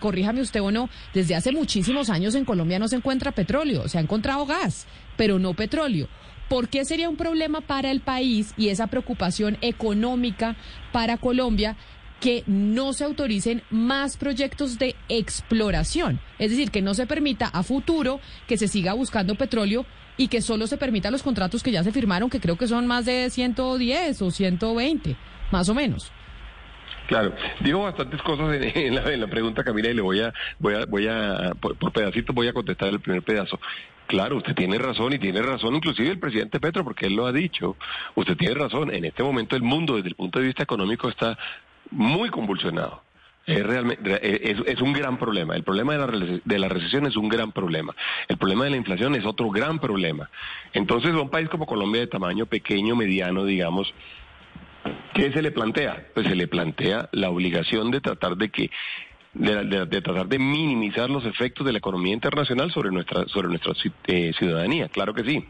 corríjame usted o no, desde hace muchísimos años en Colombia no se encuentra petróleo, se ha encontrado gas, pero no petróleo. ¿Por qué sería un problema para el país y esa preocupación económica para Colombia que no se autoricen más proyectos de exploración, es decir, que no se permita a futuro que se siga buscando petróleo y que solo se permita los contratos que ya se firmaron, que creo que son más de 110 o 120, más o menos. Claro, digo bastantes cosas en, la, pregunta, Camila, y le voy a, voy a, voy a, por pedacitos voy a contestar el primer pedazo. Claro, usted tiene razón y tiene razón inclusive el presidente Petro porque él lo ha dicho. Usted tiene razón. En este momento el mundo desde el punto de vista económico está muy convulsionado. Es, realmente, es, un gran problema. El problema de la, de la recesión es un gran problema. El problema de la inflación es otro gran problema. Entonces, a un país como Colombia de tamaño pequeño, mediano, digamos, ¿qué se le plantea? Pues se le plantea la obligación de tratar de que de, tratar de minimizar los efectos de la economía internacional sobre nuestra sobre nuestra eh, ciudadanía. Claro que sí.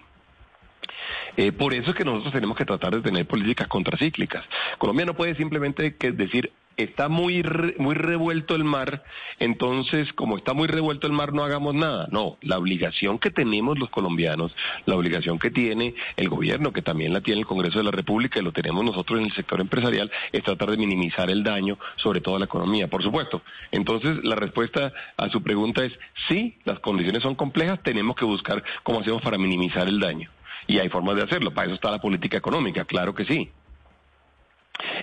Eh, por eso es que nosotros tenemos que tratar de tener políticas contracíclicas. Colombia no puede simplemente que decir está muy muy revuelto el mar, entonces como está muy revuelto el mar no hagamos nada. No, la obligación que tenemos los colombianos, la obligación que tiene el gobierno, que también la tiene el Congreso de la República y lo tenemos nosotros en el sector empresarial, es tratar de minimizar el daño, sobre todo a la economía, por supuesto. Entonces, la respuesta a su pregunta es sí, las condiciones son complejas, tenemos que buscar cómo hacemos para minimizar el daño. Y hay formas de hacerlo, para eso está la política económica, claro que sí.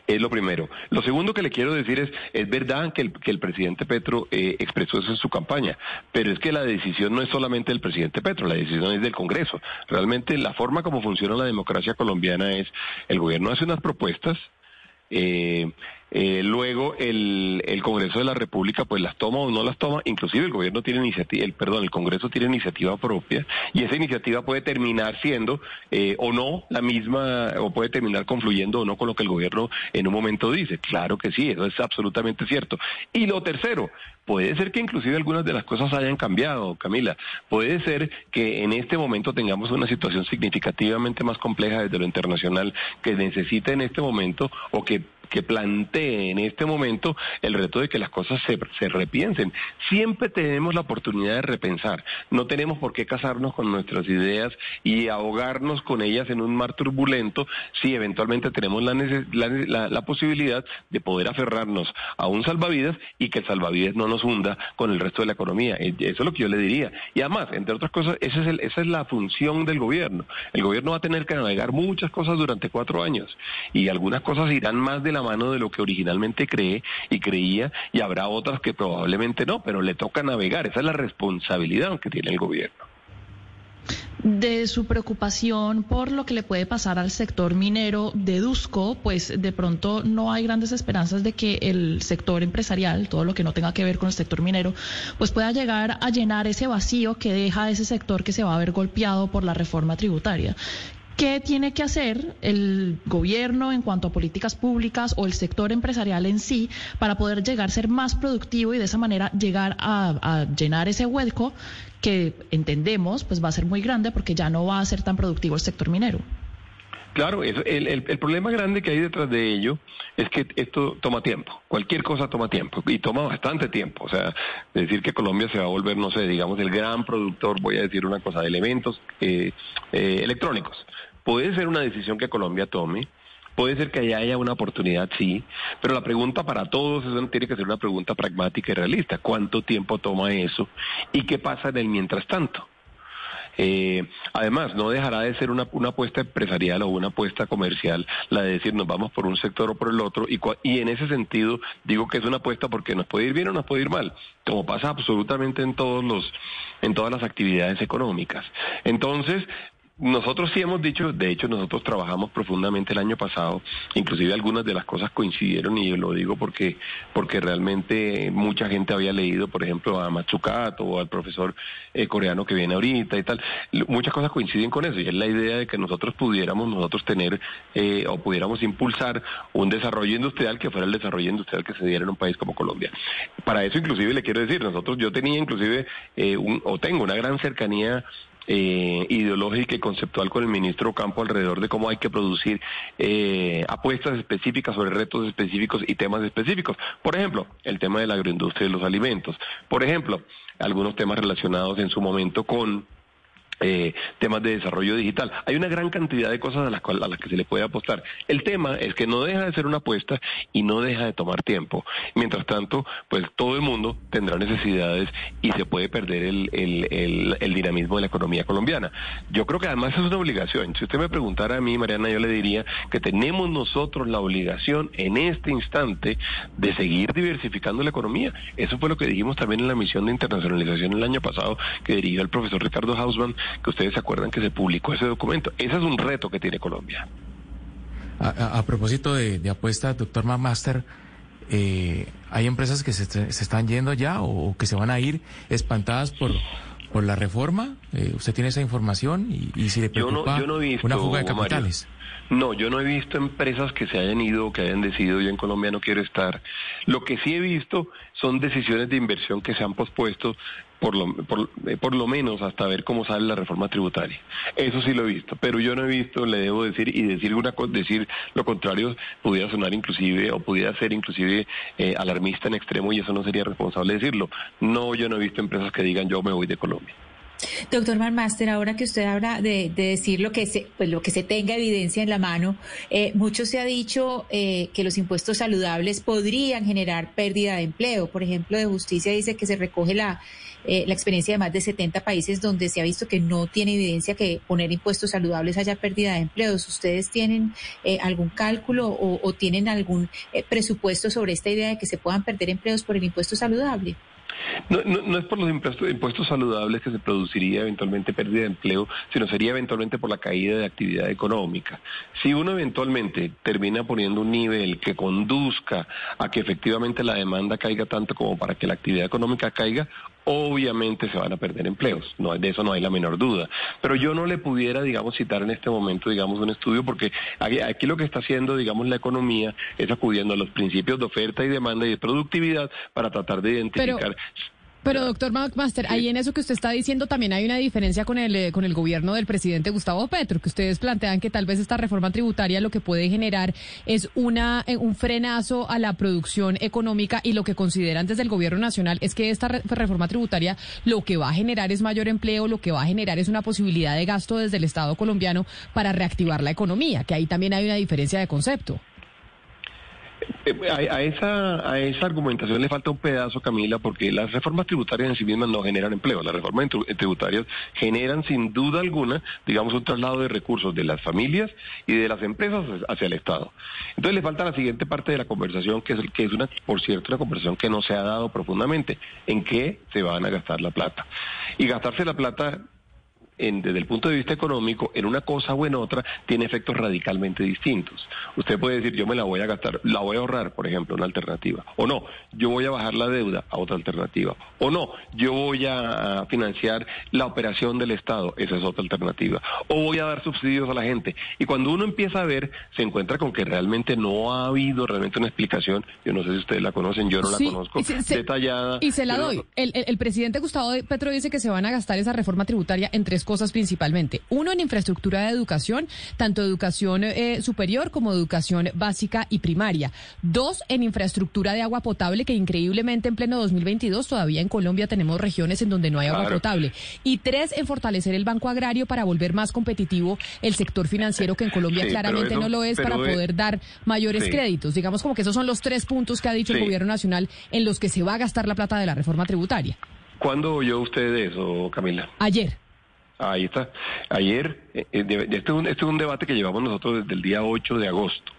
Es lo primero. Lo segundo que le quiero decir es, es verdad que el, que el presidente Petro eh, expresó eso en su campaña, pero es que la decisión no es solamente del presidente Petro, la decisión es del Congreso. Realmente la forma como funciona la democracia colombiana es, el gobierno hace unas propuestas, eh, eh, luego el, el, Congreso de la República pues las toma o no las toma, inclusive el gobierno tiene iniciativa, el perdón, el Congreso tiene iniciativa propia y esa iniciativa puede terminar siendo eh, o no la misma o puede terminar confluyendo o no con lo que el gobierno en un momento dice. Claro que sí, eso es absolutamente cierto. Y lo tercero, puede ser que inclusive algunas de las cosas hayan cambiado, Camila. Puede ser que en este momento tengamos una situación significativamente más compleja desde lo internacional que necesite en este momento o que que plantee en este momento el reto de que las cosas se, se, repiensen. Siempre tenemos la oportunidad de repensar. No tenemos por qué casarnos con nuestras ideas y ahogarnos con ellas en un mar turbulento si eventualmente tenemos la, la, la, posibilidad de poder aferrarnos a un salvavidas y que el salvavidas no nos hunda con el resto de la economía. Eso es lo que yo le diría. Y además, entre otras cosas, esa es la función del gobierno. El gobierno va a tener que navegar muchas cosas durante cuatro años y algunas cosas irán más de la mano de lo que originalmente cree y creía y habrá otras que probablemente no, pero le toca navegar. Esa es la responsabilidad que tiene el gobierno de su preocupación por lo que le puede pasar al sector minero, deduzco, pues de pronto no hay grandes esperanzas de que el sector empresarial, todo lo que no tenga que ver con el sector minero, pues pueda llegar a llenar ese vacío que deja ese sector que se va a ver golpeado por la reforma tributaria. ¿Qué tiene que hacer el gobierno en cuanto a políticas públicas o el sector empresarial en sí para poder llegar a ser más productivo y de esa manera llegar a, llenar ese hueco que entendemos pues va a ser muy grande porque ya no va a ser tan productivo el sector minero? Claro, el, el, problema grande que hay detrás de ello es que esto toma tiempo. Cualquier cosa toma tiempo y toma bastante tiempo. O sea, decir que Colombia se va a volver, no sé, digamos, el gran productor, voy a decir una cosa, de elementos eh, eh, electrónicos. Puede ser una decisión que Colombia tome, puede ser que haya, haya una oportunidad, sí, pero la pregunta para todos es, tiene que ser una pregunta pragmática y realista. ¿Cuánto tiempo toma eso? ¿Y qué pasa en el mientras tanto? Eh, además, no dejará de ser una, apuesta empresarial o una apuesta comercial la de decir nos vamos por un sector o por el otro y, y en ese sentido digo que es una apuesta porque nos puede ir bien o nos puede ir mal, como pasa absolutamente en todos los en todas las actividades económicas. Entonces, nosotros sí hemos dicho, de hecho nosotros trabajamos profundamente el año pasado, inclusive algunas de las cosas coincidieron y lo digo porque porque realmente mucha gente había leído, por ejemplo, a Matsukato o al profesor eh, coreano que viene ahorita y tal, muchas cosas coinciden con eso y es la idea de que nosotros pudiéramos nosotros tener eh, o pudiéramos impulsar un desarrollo industrial que fuera el desarrollo industrial que se diera en un país como Colombia. Para eso inclusive le quiero decir, nosotros yo tenía inclusive eh, un, o tengo una gran cercanía eh, ideológica y conceptual con el ministro Campo alrededor de cómo hay que producir eh, apuestas específicas sobre retos específicos y temas específicos. Por ejemplo, el tema de la agroindustria y los alimentos. Por ejemplo, algunos temas relacionados en su momento con eh, temas de desarrollo digital. Hay una gran cantidad de cosas a las, a las que se le puede apostar. El tema es que no deja de ser una apuesta y no deja de tomar tiempo. Mientras tanto, pues todo el mundo tendrá necesidades y se puede perder el, el, el, dinamismo de la economía colombiana. Yo creo que además es una obligación. Si usted me preguntara a mí, Mariana, yo le diría que tenemos nosotros la obligación en este instante de seguir diversificando la economía. Eso fue lo que dijimos también en la misión de internacionalización el año pasado que dirigió el profesor Ricardo Hausmann que ustedes se acuerdan que se publicó ese documento. Ese es un reto que tiene Colombia. A, propósito de, de apuesta, doctor McMaster, eh, ¿hay empresas que se, se, están yendo ya o, que se van a ir espantadas por, por la reforma? Eh, ¿Usted tiene esa información? Y, si le preocupa una fuga de capitales. No, yo no he visto empresas que se hayan ido o que hayan decidido yo en Colombia no quiero estar. Lo que sí he visto son decisiones de inversión que se han pospuesto por lo, por, eh, por, lo menos hasta ver cómo sale la reforma tributaria. Eso sí lo he visto, pero yo no he visto, le debo decir, y decir una decir lo contrario pudiera sonar inclusive o pudiera ser inclusive eh, alarmista en extremo y eso no sería responsable decirlo. No, yo no he visto empresas que digan yo me voy de Colombia. Doctor Marmaster, ahora que usted habla de, decir lo que se, pues lo que se tenga evidencia en la mano, eh, mucho se ha dicho eh, que los impuestos saludables podrían generar pérdida de empleo. Por ejemplo, de justicia dice que se recoge la, eh, la experiencia de más de 70 países donde se ha visto que no tiene evidencia que poner impuestos saludables haya pérdida de empleos. ¿Ustedes tienen algún cálculo o, tienen algún presupuesto sobre esta idea de que se puedan perder empleos por el impuesto saludable? No, no, es por los impuestos, impuestos, saludables que se produciría eventualmente pérdida de empleo, sino sería eventualmente por la caída de actividad económica. Si uno eventualmente termina poniendo un nivel que conduzca a que efectivamente la demanda caiga tanto como para que la actividad económica caiga, obviamente se van a perder empleos, no, de eso no hay la menor duda. Pero yo no le pudiera, digamos, citar en este momento, digamos, un estudio, porque aquí, lo que está haciendo, digamos, la economía es acudiendo a los principios de oferta y demanda y de productividad para tratar de identificar pero doctor McMaster, ahí en eso que usted está diciendo también hay una diferencia con el, eh, con el gobierno del presidente Gustavo Petro, que ustedes plantean que tal vez esta reforma tributaria lo que puede generar es una, eh, un frenazo a la producción económica y lo que consideran desde el gobierno nacional es que esta reforma tributaria lo que va a generar es mayor empleo, lo que va a generar es una posibilidad de gasto desde el Estado colombiano para reactivar la economía, que ahí también hay una diferencia de concepto. Eh, a, esa, a esa argumentación le falta un pedazo, Camila, porque las reformas tributarias en sí mismas no generan empleo. Las reformas tributarias generan sin duda alguna, digamos, un traslado de recursos de las familias y de las empresas hacia el Estado. Entonces le falta la siguiente parte de la conversación, que es, que es una, por cierto, una conversación que no se ha dado profundamente. ¿En qué se van a gastar la plata? Y gastarse la plata desde el punto de vista económico, en una cosa o en otra, tiene efectos radicalmente distintos. Usted puede decir, yo me la voy a gastar, la voy a ahorrar, por ejemplo, una alternativa. O no, yo voy a bajar la deuda a otra alternativa. O no, yo voy a financiar la operación del Estado, esa es otra alternativa. O voy a dar subsidios a la gente. Y cuando uno empieza a ver, se encuentra con que realmente no ha habido realmente una explicación, yo no sé si ustedes la conocen, yo no la conozco, detallada. Y se la doy. El, el presidente Gustavo Petro dice que se van a gastar esa reforma tributaria en tres cosas principalmente. Uno, en infraestructura de educación, tanto educación eh, superior como educación básica y primaria. Dos, en infraestructura de agua potable, que increíblemente en pleno 2022 todavía en Colombia tenemos regiones en donde no hay agua potable. Y tres, en fortalecer el Banco Agrario para volver más competitivo el sector financiero, que en Colombia claramente no lo es, para poder dar mayores créditos. Digamos como que esos son los tres puntos que ha dicho el Gobierno Nacional en los que se va a gastar la plata de la reforma tributaria. ¿Cuándo oyó usted eso, Camila? Ayer. Ahí está. Ayer, eh, eh, este, es un, este es un debate que llevamos nosotros desde el día 8 de agosto.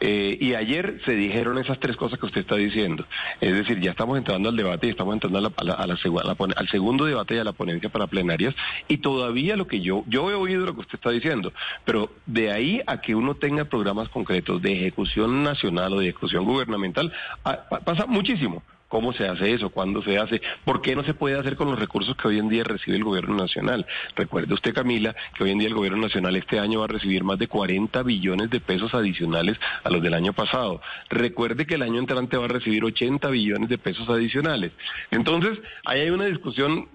Eh, y ayer se dijeron esas tres cosas que usted está diciendo. Es decir, ya estamos entrando al debate y estamos entrando a la, a la, al segundo debate y a la ponencia para plenarias. Y todavía lo que yo, yo he oído lo que usted está diciendo, pero de ahí a que uno tenga programas concretos de ejecución nacional o de ejecución gubernamental, ah, pasa muchísimo. ¿Cómo se hace eso? ¿Cuándo se hace? ¿Por qué no se puede hacer con los recursos que hoy en día recibe el gobierno nacional? Recuerde usted, Camila, que hoy en día el gobierno nacional este año va a recibir más de 40 billones de pesos adicionales a los del año pasado. Recuerde que el año entrante va a recibir 80 billones de pesos adicionales. Entonces, ahí hay una discusión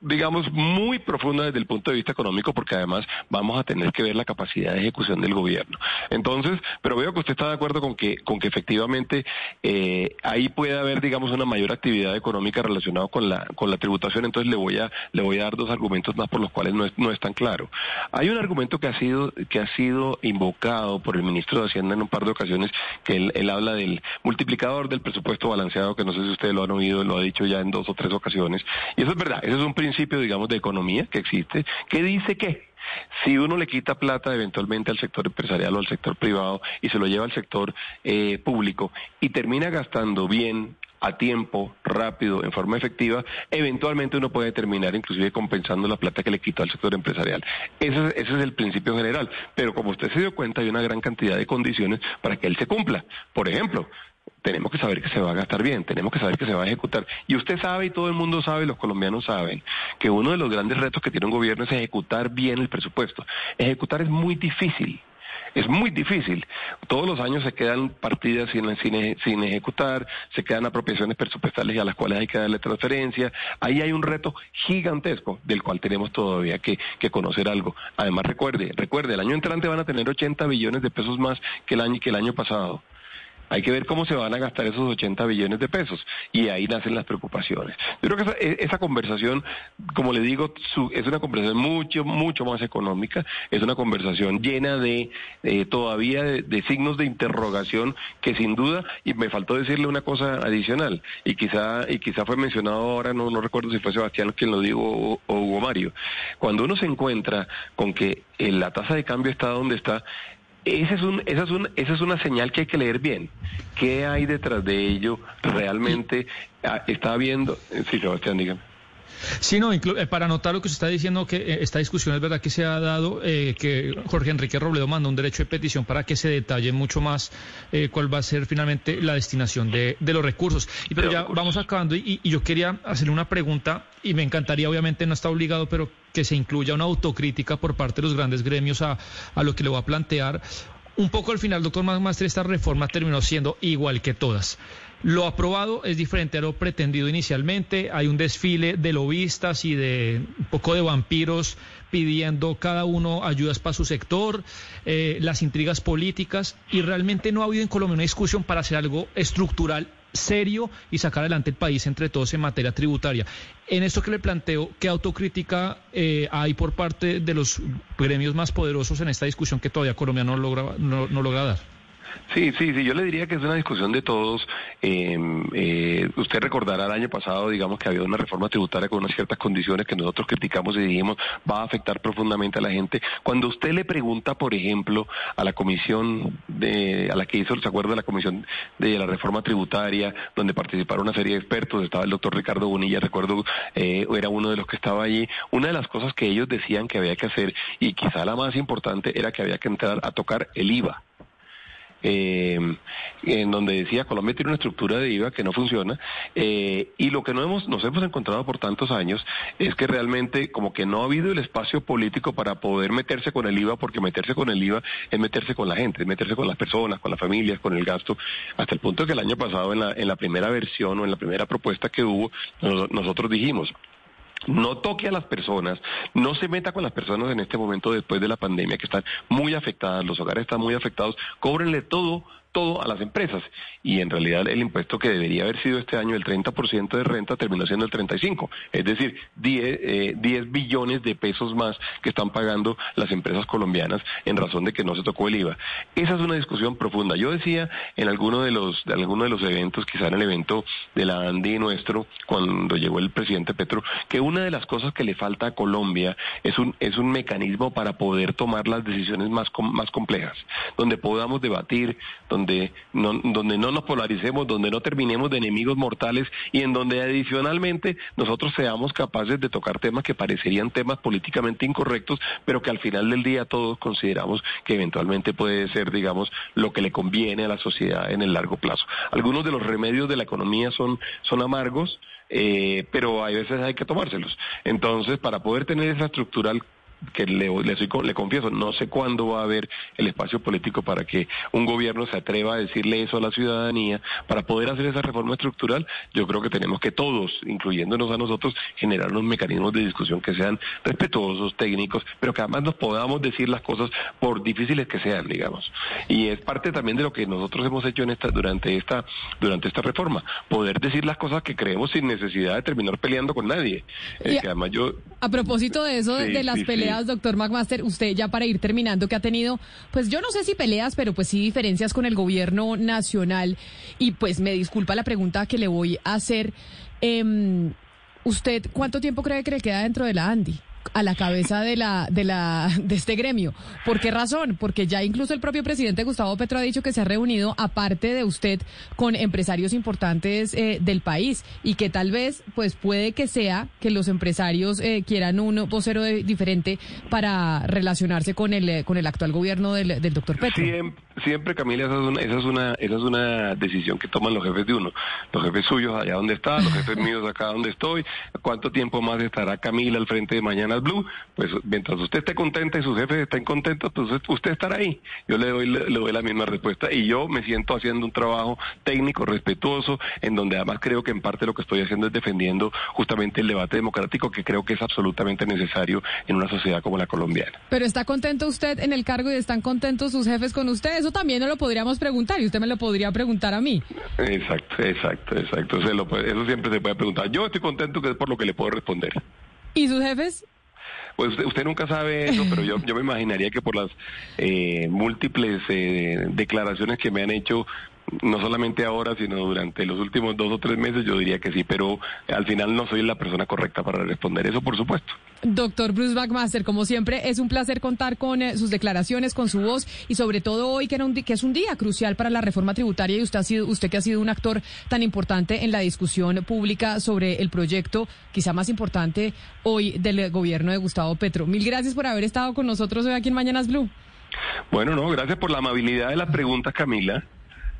digamos, muy profunda desde el punto de vista económico, porque además vamos a tener que ver la capacidad de ejecución del gobierno. Entonces, pero veo que usted está de acuerdo con que, con que efectivamente eh, ahí puede haber, digamos, una mayor actividad económica relacionada con la, con la tributación. Entonces, le voy a, le voy a dar dos argumentos más por los cuales no es, no es tan claro. Hay un argumento que ha sido, que ha sido invocado por el ministro de Hacienda en un par de ocasiones, que él, él habla del multiplicador del presupuesto balanceado, que no sé si ustedes lo han oído, lo ha dicho ya en dos o tres ocasiones. Y eso es verdad, eso es un principio, digamos, de economía que existe, que dice que si uno le quita plata eventualmente al sector empresarial o al sector privado y se lo lleva al sector eh, público y termina gastando bien, a tiempo, rápido, en forma efectiva, eventualmente uno puede terminar inclusive compensando la plata que le quitó al sector empresarial. Ese, ese, es el principio general. Pero como usted se dio cuenta, hay una gran cantidad de condiciones para que él se cumpla. Por ejemplo, tenemos que saber que se va a gastar bien, tenemos que saber que se va a ejecutar. Y usted sabe y todo el mundo sabe, los colombianos saben, que uno de los grandes retos que tiene un gobierno es ejecutar bien el presupuesto. Ejecutar es muy difícil. Es muy difícil. Todos los años se quedan partidas sin, sin, ejecutar, se quedan apropiaciones presupuestales a las cuales hay que darle transferencia. Ahí hay un reto gigantesco del cual tenemos todavía que, que conocer algo. Además, recuerde, recuerde, el año entrante van a tener 80 billones de pesos más que el año, que el año pasado. Hay que ver cómo se van a gastar esos 80 billones de pesos. Y ahí nacen las preocupaciones. Yo creo que esa, e, esa conversación, como le digo, su, es una conversación mucho, mucho más económica, es una conversación llena de eh, todavía de, signos de interrogación que sin duda, y me faltó decirle una cosa adicional, y quizá, y quizá fue mencionado ahora, no, no recuerdo si fue Sebastián quien lo dijo o, o Hugo Mario, cuando uno se encuentra con que eh, la tasa de cambio está donde está, esa es, un, esa, es un, esa es una señal que hay que leer bien. ¿Qué hay detrás de ello? ¿Realmente ah, está viendo? Sí, Sebastián, dígame. Sí, no, eh, para anotar lo que se está diciendo, que eh, esta discusión es verdad que se ha dado, eh, que Jorge Enrique Robledo manda un derecho de petición para que se detalle mucho más eh, cuál va a ser finalmente la destinación de, de los recursos. Y pero ya vamos acabando y, y, yo quería hacerle una pregunta y me encantaría, obviamente no está obligado, pero que se incluya una autocrítica por parte de los grandes gremios a, a lo que le voy a plantear. Un poco al final, doctor Magmaster, esta reforma terminó siendo igual que todas. Lo aprobado es diferente a lo pretendido inicialmente. Hay un desfile de lobistas y de un poco de vampiros pidiendo cada uno ayudas para su sector, eh, las intrigas políticas y realmente no ha habido en Colombia una discusión para hacer algo estructural serio y sacar adelante el país entre todos en materia tributaria. En esto que le planteo, ¿qué autocrítica eh, hay por parte de los gremios más poderosos en esta discusión que todavía Colombia no no, no logra dar? Sí, sí, sí, yo le diría que es una discusión de todos. Eh, eh, usted recordará el año pasado, digamos, que había una reforma tributaria con unas ciertas condiciones que nosotros criticamos y dijimos va a afectar profundamente a la gente. Cuando usted le pregunta, por ejemplo, a la comisión de, a la que hizo, ¿se acuerda de la comisión de la reforma tributaria, donde participaron una serie de expertos, estaba el doctor Ricardo Bonilla, recuerdo, eh, era uno de los que estaba allí. Una de las cosas que ellos decían que había que hacer, y quizá la más importante, era que había que entrar a tocar el IVA eh, en donde decía Colombia tiene una estructura de IVA que no funciona eh, y lo que no hemos, nos hemos encontrado por tantos años es que realmente como que no ha habido el espacio político para poder meterse con el IVA porque meterse con el IVA es meterse con la gente, es meterse con las personas, con las familias, con el gasto, hasta el punto que el año pasado en la, en la primera versión o en la primera propuesta que hubo nosotros dijimos no toque a las personas, no se meta con las personas en este momento después de la pandemia que están muy afectadas, los hogares están muy afectados, cóbrenle todo todo a las empresas. Y en realidad el impuesto que debería haber sido este año el 30% de renta terminó siendo el 35%. Es decir, 10, eh, 10 billones de pesos más que están pagando las empresas colombianas en razón de que no se tocó el IVA. Esa es una discusión profunda. Yo decía en alguno de los, de alguno de los eventos, quizá en el evento de la ANDI nuestro, cuando llegó el presidente Petro, que una de las cosas que le falta a Colombia es un, es un mecanismo para poder tomar las decisiones más, más complejas, donde podamos debatir, donde no, donde no nos polaricemos, donde no terminemos de enemigos mortales y en donde adicionalmente nosotros seamos capaces de tocar temas que parecerían temas políticamente incorrectos, pero que al final del día todos consideramos que eventualmente puede ser, digamos, lo que le conviene a la sociedad en el largo plazo. Algunos de los remedios de la economía son, son amargos, eh, pero hay veces hay que tomárselos. Entonces, para poder tener esa estructural que le, le, soy, le confieso, no sé cuándo va a haber el espacio político para que un gobierno se atreva a decirle eso a la ciudadanía, para poder hacer esa reforma estructural, yo creo que tenemos que todos, incluyéndonos a nosotros, generar unos mecanismos de discusión que sean respetuosos, técnicos, pero que además nos podamos decir las cosas por difíciles que sean, digamos. Y es parte también de lo que nosotros hemos hecho en esta, durante esta, durante esta reforma, poder decir las cosas que creemos sin necesidad de terminar peleando con nadie. Eh, que además yo, a propósito de eso, sí, de las sí, peleas peleas, doctor McMaster, usted ya para ir terminando, que ha tenido, pues yo no sé si peleas, pero pues sí diferencias con el gobierno nacional. Y pues me disculpa la pregunta que le voy a hacer. Eh, ¿Usted cuánto tiempo cree que le queda dentro de la Andy? A la cabeza de la de la de este gremio. ¿Por qué razón? Porque ya incluso el propio presidente Gustavo Petro ha dicho que se ha reunido aparte de usted con empresarios importantes eh, del país y que tal vez pues puede que sea que los empresarios eh, quieran un vocero de, diferente para relacionarse con el con el actual gobierno del, del doctor Petro. Siempre Camila, esa es, una, esa, es una, esa es una decisión que toman los jefes de uno. Los jefes suyos allá donde está, los jefes míos acá donde estoy. ¿Cuánto tiempo más estará Camila al frente de Mañanas Blue? Pues mientras usted esté contenta y sus jefes estén contentos, pues usted estará ahí. Yo le doy, le, doy la misma respuesta y yo me siento haciendo un trabajo técnico, respetuoso, en donde además creo que en parte lo que estoy haciendo es defendiendo justamente el debate democrático que creo que es absolutamente necesario en una sociedad como la colombiana. Pero está contento usted en el cargo y están contentos sus jefes con usted. Eso también no lo podríamos preguntar y usted me lo podría preguntar a mí. Exacto, exacto, exacto. eso siempre se puede preguntar. Yo estoy contento que es por lo que le puedo responder. ¿Y sus jefes? Pues usted, nunca sabe eso, pero yo, yo me imaginaría que por las eh, múltiples eh, declaraciones que me han hecho no solamente ahora, sino durante los últimos dos o tres meses, yo diría que sí, pero al final no soy la persona correcta para responder eso, por supuesto. Doctor Bruce Backmaster, como siempre, es un placer contar con eh, sus declaraciones, con su voz y sobre todo hoy que, era un, que es un día crucial para la reforma tributaria y usted, ha sido, usted que ha sido un actor tan importante en la discusión pública sobre el proyecto, quizá más importante hoy del gobierno de Gustavo Petro. Mil gracias por haber estado con nosotros hoy aquí en Mañanas Blue. Bueno, no, gracias por la amabilidad de la pregunta, Camila.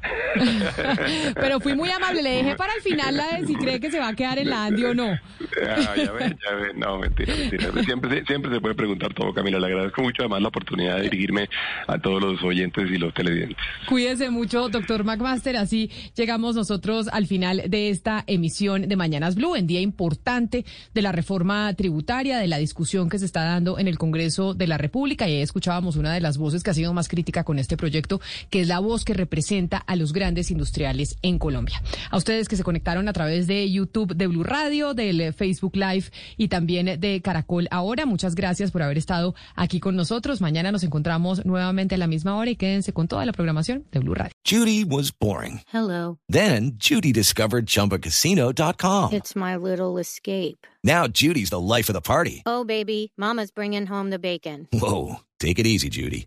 Pero fui muy amable, le dejé para el final la de si cree que se va a quedar en la Andy o no. Ah, ya ya no, mentira, mentira. Siempre, siempre se puede preguntar todo, Camila. Le agradezco mucho además la oportunidad de dirigirme a todos los oyentes y los televidentes. Cuídese mucho, doctor McMaster. Así llegamos nosotros al final de esta emisión de Mañanas Blue, en día importante de la reforma tributaria, de la discusión que se está dando en el Congreso de la República. Y ahí escuchábamos una de las voces que ha sido más crítica con este proyecto, que es la voz que representa a los grandes industriales en Colombia. A ustedes que se conectaron a través de YouTube de Blue Radio, del Facebook Live y también de Caracol Ahora, muchas gracias por haber estado aquí con nosotros. Mañana nos encontramos nuevamente a la misma hora y quédense con toda la programación de Blue Radio. Judy was boring. Hello. Then Judy discovered chumbacasino.com. It's my little escape. Now Judy's the life of the party. Oh, baby, mama's bringing home the bacon. Whoa, take it easy, Judy.